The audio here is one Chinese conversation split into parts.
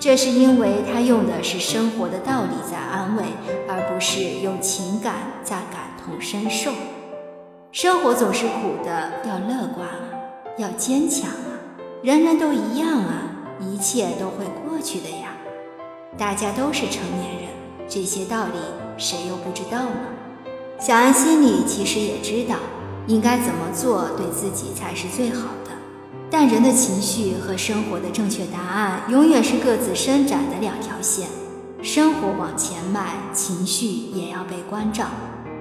这是因为他用的是生活的道理在安慰，而不是用情感在感同身受。生活总是苦的，要乐观啊，要坚强啊，人人都一样啊，一切都会过去的呀。大家都是成年人，这些道理谁又不知道呢？小安心里其实也知道，应该怎么做对自己才是最好的。但人的情绪和生活的正确答案，永远是各自伸展的两条线。生活往前迈，情绪也要被关照。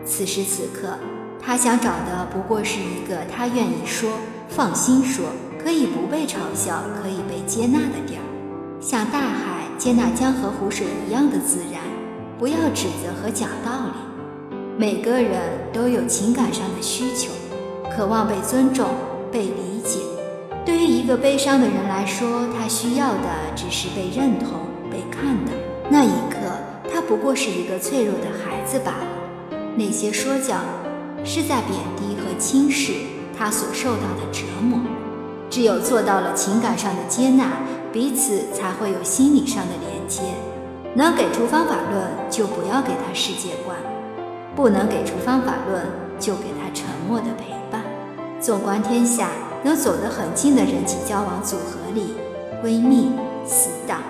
此时此刻，他想找的不过是一个他愿意说、放心说、可以不被嘲笑、可以被接纳的地儿，像大海接纳江河湖水一样的自然。不要指责和讲道理。每个人都有情感上的需求，渴望被尊重、被理解。对于一个悲伤的人来说，他需要的只是被认同、被看的。那一刻，他不过是一个脆弱的孩子罢了。那些说教，是在贬低和轻视他所受到的折磨。只有做到了情感上的接纳，彼此才会有心理上的连接。能给出方法论，就不要给他世界观；不能给出方法论，就给他沉默的陪伴。纵观天下。能走得很近的人际交往组合里，闺蜜、死党、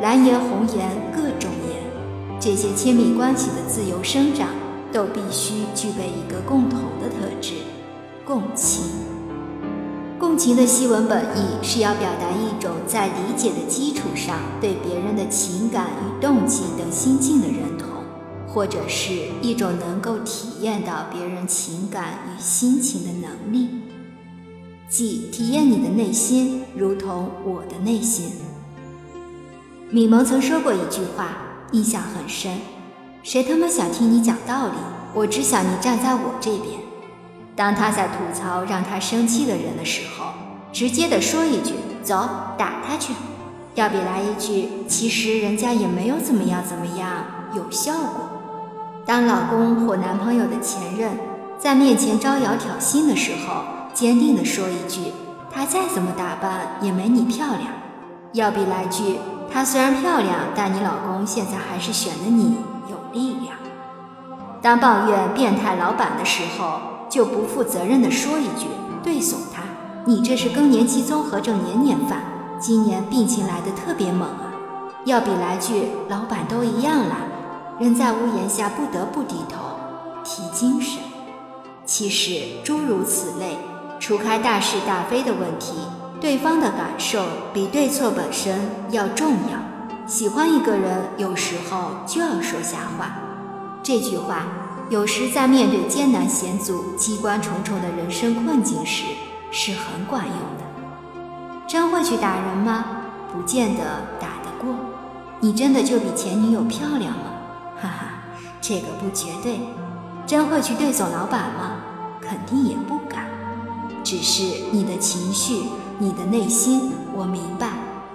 蓝颜红颜各种颜，这些亲密关系的自由生长，都必须具备一个共同的特质——共情。共情的西文本意是要表达一种在理解的基础上，对别人的情感与动机等心境的认同，或者是一种能够体验到别人情感与心情的能力。即体验你的内心，如同我的内心。米蒙曾说过一句话，印象很深：谁他妈想听你讲道理？我只想你站在我这边。当他在吐槽让他生气的人的时候，直接的说一句：“走，打他去。”要比来一句：“其实人家也没有怎么样怎么样”有效果。当老公或男朋友的前任在面前招摇挑衅的时候，坚定地说一句：“她再怎么打扮也没你漂亮。”要比来句：“她虽然漂亮，但你老公现在还是选的你有力量。”当抱怨变态老板的时候，就不负责任地说一句，对怂他：“你这是更年期综合症年年犯，今年病情来得特别猛啊。”要比来句：“老板都一样了，人在屋檐下不得不低头，提精神。”其实诸如此类。除开大是大非的问题，对方的感受比对错本身要重要。喜欢一个人，有时候就要说瞎话。这句话有时在面对艰难险阻、机关重重的人生困境时是很管用的。真会去打人吗？不见得打得过。你真的就比前女友漂亮吗？哈哈，这个不绝对。真会去对走老板吗？肯定也不。只是你的情绪，你的内心，我明白，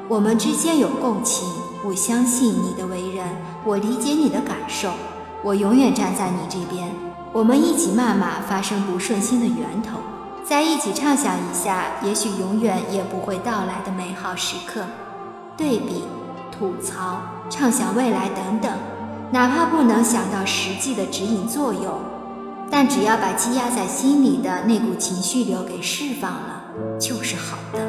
我们之间有共情，我相信你的为人，我理解你的感受，我永远站在你这边，我们一起骂骂发生不顺心的源头，再一起畅想一下，也许永远也不会到来的美好时刻，对比、吐槽、畅想未来等等，哪怕不能想到实际的指引作用。但只要把积压在心里的那股情绪流给释放了，就是好的。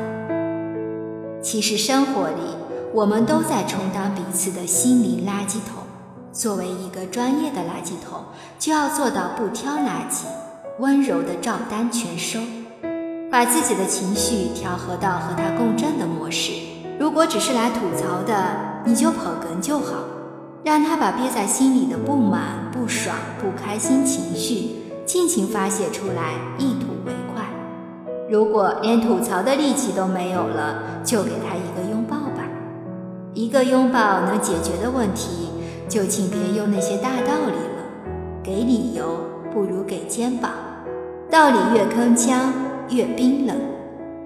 其实生活里，我们都在充当彼此的心灵垃圾桶。作为一个专业的垃圾桶，就要做到不挑垃圾，温柔的照单全收，把自己的情绪调和到和他共振的模式。如果只是来吐槽的，你就捧哏就好。让他把憋在心里的不满、不爽、不开心情绪尽情发泄出来，一吐为快。如果连吐槽的力气都没有了，就给他一个拥抱吧。一个拥抱能解决的问题，就请别用那些大道理了。给理由不如给肩膀，道理越铿锵越冰冷。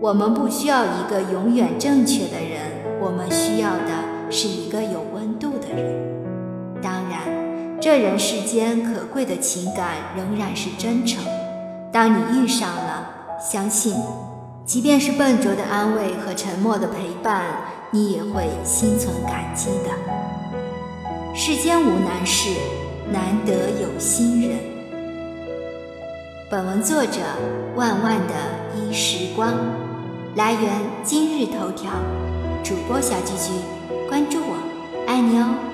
我们不需要一个永远正确的人，我们需要的是一个有温度。这人世间可贵的情感仍然是真诚。当你遇上了，相信，即便是笨拙的安慰和沉默的陪伴，你也会心存感激的。世间无难事，难得有心人。本文作者万万的一时光，来源今日头条，主播小菊菊，关注我，爱你哦。